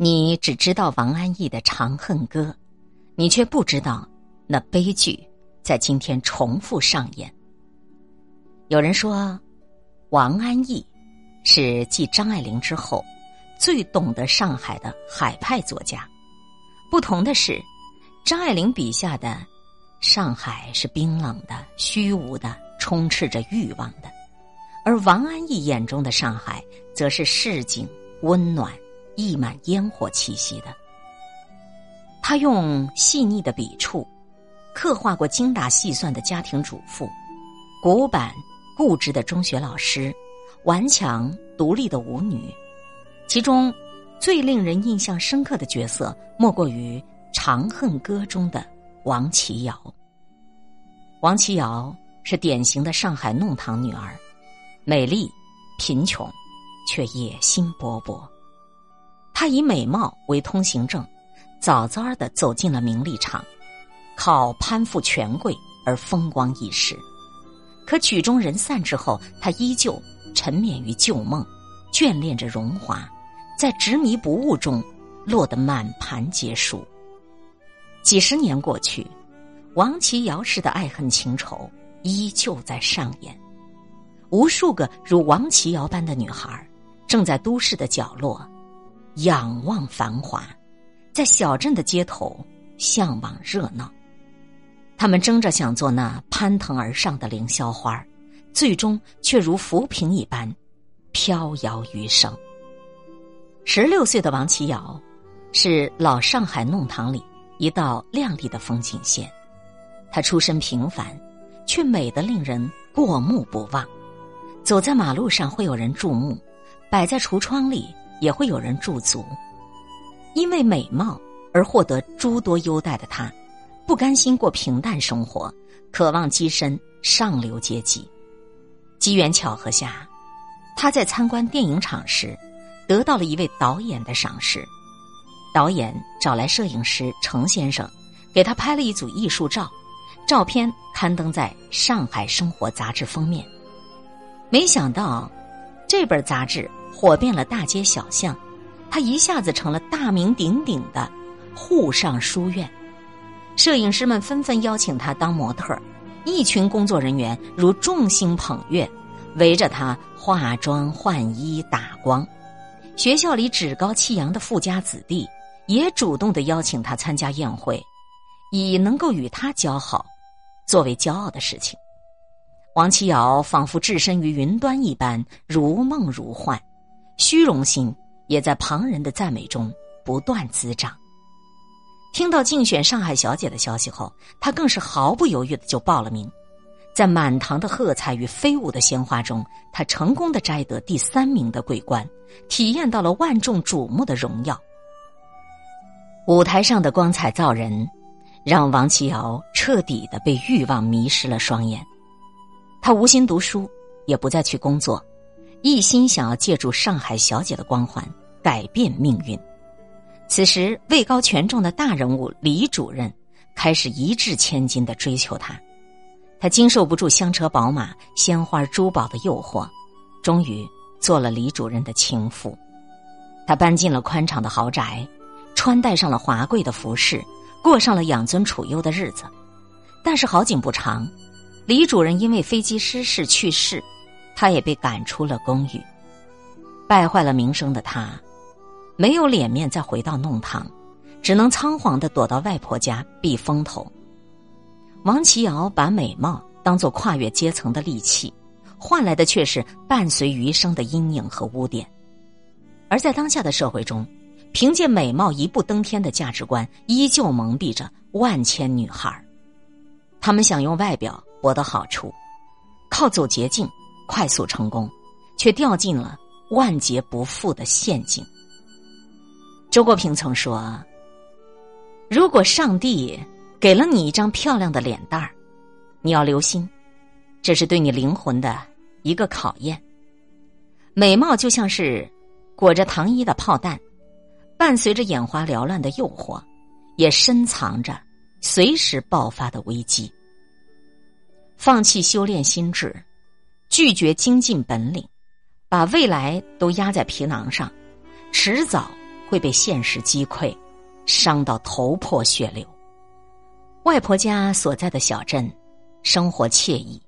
你只知道王安忆的《长恨歌》，你却不知道那悲剧在今天重复上演。有人说，王安忆是继张爱玲之后最懂得上海的海派作家。不同的是，张爱玲笔下的上海是冰冷的、虚无的、充斥着欲望的，而王安忆眼中的上海则是市井、温暖。溢满烟火气息的，他用细腻的笔触，刻画过精打细算的家庭主妇、古板固执的中学老师、顽强独立的舞女。其中最令人印象深刻的角色，莫过于《长恨歌》中的王琦瑶。王琦瑶是典型的上海弄堂女儿，美丽、贫穷，却野心勃勃。她以美貌为通行证，早早的走进了名利场，靠攀附权贵而风光一时。可曲终人散之后，她依旧沉湎于旧梦，眷恋着荣华，在执迷不悟中落得满盘皆输。几十年过去，王琦瑶式的爱恨情仇依旧在上演。无数个如王琦瑶般的女孩，正在都市的角落。仰望繁华，在小镇的街头向往热闹。他们争着想做那攀藤而上的凌霄花，最终却如浮萍一般飘摇余生。十六岁的王琦瑶，是老上海弄堂里一道亮丽的风景线。她出身平凡，却美得令人过目不忘。走在马路上会有人注目，摆在橱窗里。也会有人驻足，因为美貌而获得诸多优待的他，不甘心过平淡生活，渴望跻身上流阶级。机缘巧合下，他在参观电影厂时，得到了一位导演的赏识。导演找来摄影师程先生，给他拍了一组艺术照，照片刊登在《上海生活》杂志封面。没想到，这本杂志。火遍了大街小巷，他一下子成了大名鼎鼎的沪上书院。摄影师们纷纷邀请他当模特一群工作人员如众星捧月，围着他化妆、换衣、打光。学校里趾高气扬的富家子弟也主动的邀请他参加宴会，以能够与他交好作为骄傲的事情。王琦瑶仿佛置身于云端一般，如梦如幻。虚荣心也在旁人的赞美中不断滋长。听到竞选上海小姐的消息后，他更是毫不犹豫的就报了名。在满堂的喝彩与飞舞的鲜花中，他成功的摘得第三名的桂冠，体验到了万众瞩目的荣耀。舞台上的光彩照人，让王琦瑶彻底的被欲望迷失了双眼。他无心读书，也不再去工作。一心想要借助上海小姐的光环改变命运。此时，位高权重的大人物李主任开始一掷千金的追求她。她经受不住香车宝马、鲜花珠宝的诱惑，终于做了李主任的情妇。她搬进了宽敞的豪宅，穿戴上了华贵的服饰，过上了养尊处优的日子。但是好景不长，李主任因为飞机失事去世。他也被赶出了公寓，败坏了名声的他，没有脸面再回到弄堂，只能仓皇的躲到外婆家避风头。王琦瑶把美貌当做跨越阶层的利器，换来的却是伴随余生的阴影和污点。而在当下的社会中，凭借美貌一步登天的价值观依旧蒙蔽着万千女孩他们想用外表博得好处，靠走捷径。快速成功，却掉进了万劫不复的陷阱。周国平曾说：“如果上帝给了你一张漂亮的脸蛋儿，你要留心，这是对你灵魂的一个考验。美貌就像是裹着糖衣的炮弹，伴随着眼花缭乱的诱惑，也深藏着随时爆发的危机。放弃修炼心智。”拒绝精进本领，把未来都压在皮囊上，迟早会被现实击溃，伤到头破血流。外婆家所在的小镇，生活惬意，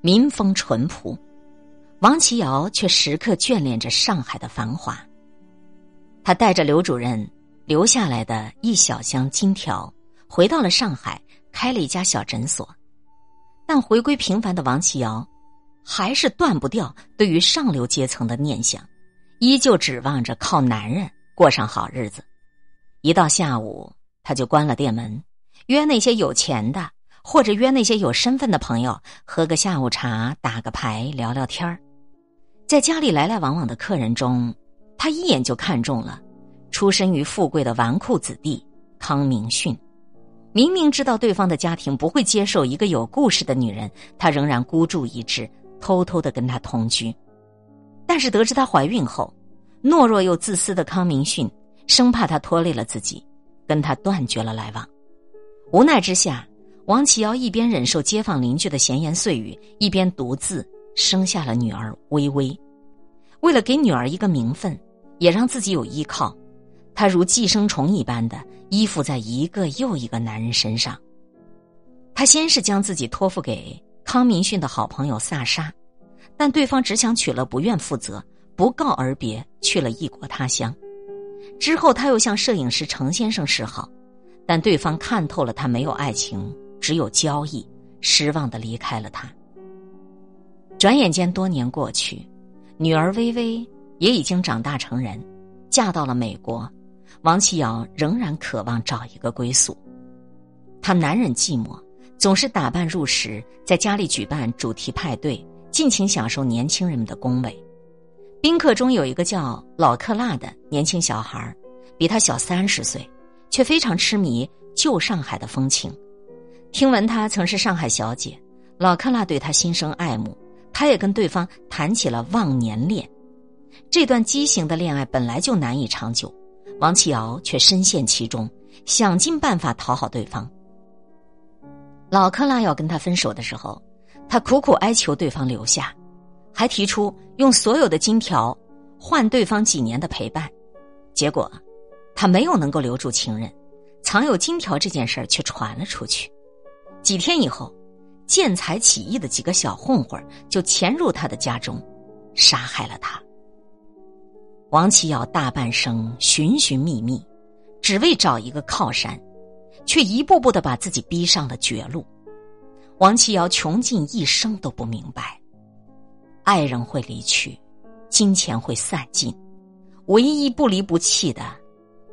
民风淳朴。王琦瑶却时刻眷恋着上海的繁华。他带着刘主任留下来的一小箱金条，回到了上海，开了一家小诊所。但回归平凡的王琦瑶，还是断不掉对于上流阶层的念想，依旧指望着靠男人过上好日子。一到下午，他就关了店门，约那些有钱的，或者约那些有身份的朋友，喝个下午茶，打个牌，聊聊天儿。在家里来来往往的客人中，他一眼就看中了出身于富贵的纨绔子弟康明训。明明知道对方的家庭不会接受一个有故事的女人，他仍然孤注一掷，偷偷的跟她同居。但是得知她怀孕后，懦弱又自私的康明训生怕她拖累了自己，跟他断绝了来往。无奈之下，王启尧一边忍受街坊邻居的闲言碎语，一边独自。生下了女儿微微，为了给女儿一个名分，也让自己有依靠，他如寄生虫一般的依附在一个又一个男人身上。他先是将自己托付给康明训的好朋友萨沙，但对方只想娶了不愿负责，不告而别去了异国他乡。之后他又向摄影师程先生示好，但对方看透了他没有爱情，只有交易，失望的离开了他。转眼间，多年过去，女儿微微也已经长大成人，嫁到了美国。王启尧仍然渴望找一个归宿。他难忍寂寞，总是打扮入时，在家里举办主题派对，尽情享受年轻人们的恭维。宾客中有一个叫老克拉的年轻小孩，比他小三十岁，却非常痴迷旧上海的风情。听闻他曾是上海小姐，老克拉对他心生爱慕。他也跟对方谈起了忘年恋，这段畸形的恋爱本来就难以长久，王启尧却深陷其中，想尽办法讨好对方。老克拉要跟他分手的时候，他苦苦哀求对方留下，还提出用所有的金条换对方几年的陪伴，结果他没有能够留住情人，藏有金条这件事儿却传了出去。几天以后。见财起意的几个小混混就潜入他的家中，杀害了他。王启尧大半生寻寻觅觅，只为找一个靠山，却一步步的把自己逼上了绝路。王启尧穷尽一生都不明白，爱人会离去，金钱会散尽，唯一不离不弃的，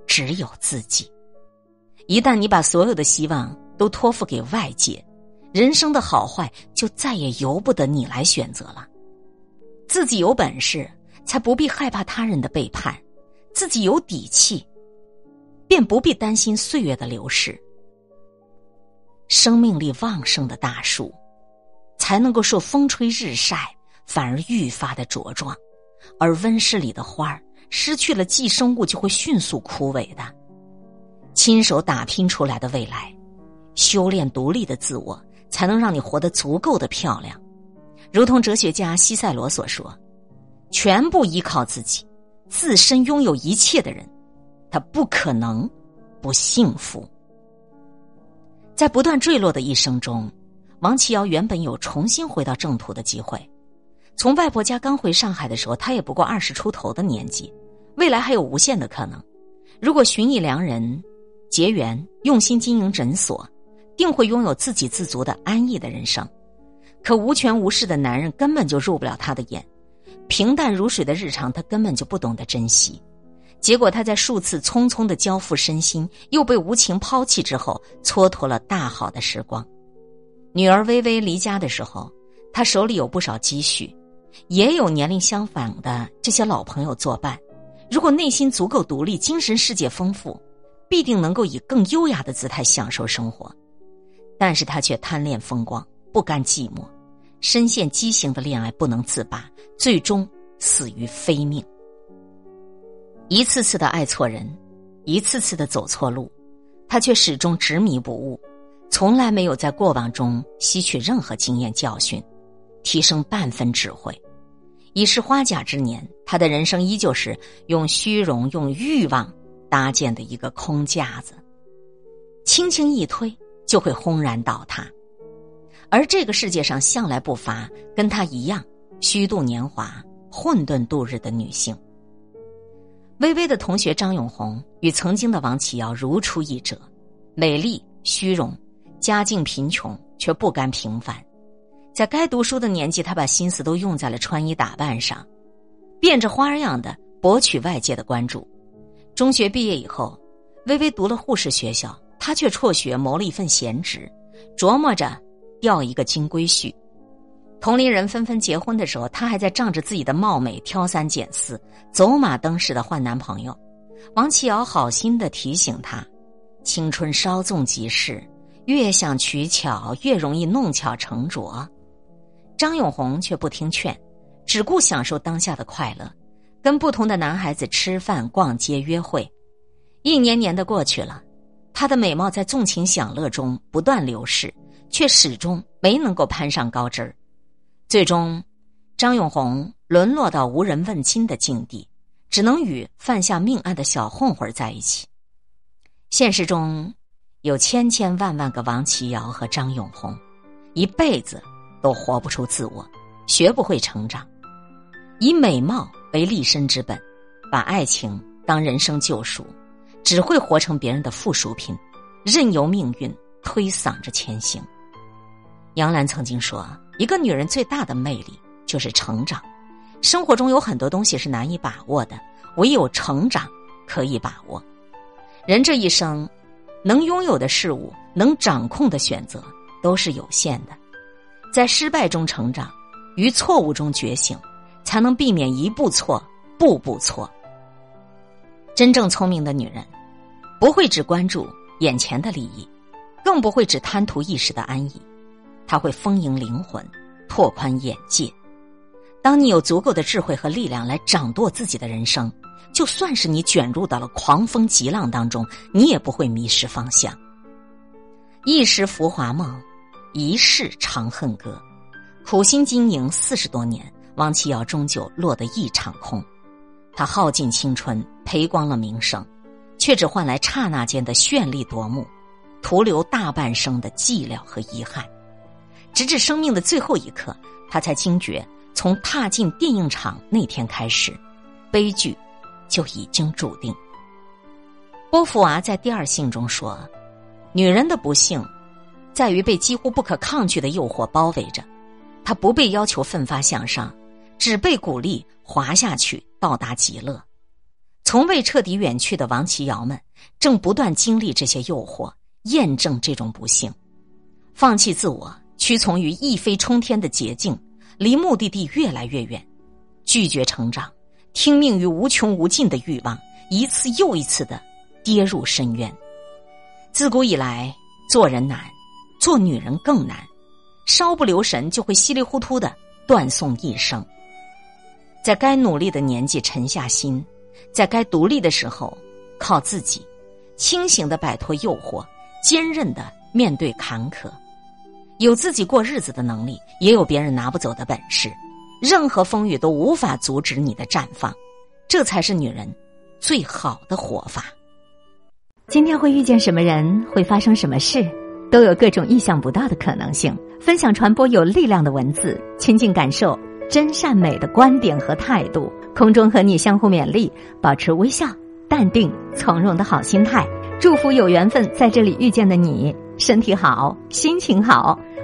只有自己。一旦你把所有的希望都托付给外界。人生的好坏就再也由不得你来选择了，自己有本事才不必害怕他人的背叛，自己有底气，便不必担心岁月的流逝。生命力旺盛的大树，才能够受风吹日晒，反而愈发的茁壮；而温室里的花儿，失去了寄生物，就会迅速枯萎的。亲手打拼出来的未来，修炼独立的自我。才能让你活得足够的漂亮，如同哲学家西塞罗所说：“全部依靠自己，自身拥有一切的人，他不可能不幸福。”在不断坠落的一生中，王琦尧原本有重新回到正途的机会。从外婆家刚回上海的时候，他也不过二十出头的年纪，未来还有无限的可能。如果寻一良人，结缘，用心经营诊所。定会拥有自给自足的安逸的人生，可无权无势的男人根本就入不了他的眼，平淡如水的日常他根本就不懂得珍惜，结果他在数次匆匆的交付身心，又被无情抛弃之后，蹉跎了大好的时光。女儿微微离家的时候，他手里有不少积蓄，也有年龄相仿的这些老朋友作伴。如果内心足够独立，精神世界丰富，必定能够以更优雅的姿态享受生活。但是他却贪恋风光，不甘寂寞，深陷畸形的恋爱不能自拔，最终死于非命。一次次的爱错人，一次次的走错路，他却始终执迷不悟，从来没有在过往中吸取任何经验教训，提升半分智慧。已是花甲之年，他的人生依旧是用虚荣、用欲望搭建的一个空架子，轻轻一推就会轰然倒塌。而这个世界上向来不乏跟她一样虚度年华、混沌度日的女性。微微的同学张永红与曾经的王启尧如出一辙，美丽、虚荣，家境贫穷却不甘平凡。在该读书的年纪，她把心思都用在了穿衣打扮上，变着花样的博取外界的关注。中学毕业以后，微微读了护士学校，她却辍学谋了一份闲职，琢磨着钓一个金龟婿。同龄人纷纷结婚的时候，她还在仗着自己的貌美挑三拣四，走马灯似的换男朋友。王启尧好心的提醒她：“青春稍纵即逝，越想取巧，越容易弄巧成拙。”张永红却不听劝，只顾享受当下的快乐。跟不同的男孩子吃饭、逛街、约会，一年年的过去了，她的美貌在纵情享乐中不断流逝，却始终没能够攀上高枝儿。最终，张永红沦落到无人问津的境地，只能与犯下命案的小混混在一起。现实中，有千千万万个王琦瑶和张永红，一辈子都活不出自我，学不会成长，以美貌。为立身之本，把爱情当人生救赎，只会活成别人的附属品，任由命运推搡着前行。杨澜曾经说：“一个女人最大的魅力就是成长。生活中有很多东西是难以把握的，唯有成长可以把握。人这一生，能拥有的事物，能掌控的选择，都是有限的。在失败中成长，于错误中觉醒。”才能避免一步错，步步错。真正聪明的女人，不会只关注眼前的利益，更不会只贪图一时的安逸。她会丰盈灵魂，拓宽眼界。当你有足够的智慧和力量来掌舵自己的人生，就算是你卷入到了狂风急浪当中，你也不会迷失方向。一时浮华梦，一世长恨歌。苦心经营四十多年。王启尧终究落得一场空，他耗尽青春，赔光了名声，却只换来刹那间的绚丽夺目，徒留大半生的寂寥和遗憾。直至生命的最后一刻，他才惊觉，从踏进电影场那天开始，悲剧就已经注定。波伏娃在第二信中说：“女人的不幸，在于被几乎不可抗拒的诱惑包围着，她不被要求奋发向上。”只被鼓励滑下去，到达极乐。从未彻底远去的王琦瑶们，正不断经历这些诱惑，验证这种不幸。放弃自我，屈从于一飞冲天的捷径，离目的地越来越远；拒绝成长，听命于无穷无尽的欲望，一次又一次的跌入深渊。自古以来，做人难，做女人更难，稍不留神就会稀里糊涂的断送一生。在该努力的年纪沉下心，在该独立的时候靠自己，清醒的摆脱诱惑，坚韧的面对坎坷，有自己过日子的能力，也有别人拿不走的本事。任何风雨都无法阻止你的绽放，这才是女人最好的活法。今天会遇见什么人，会发生什么事，都有各种意想不到的可能性。分享传播有力量的文字，亲近感受。真善美的观点和态度，空中和你相互勉励，保持微笑、淡定、从容的好心态。祝福有缘分在这里遇见的你，身体好，心情好。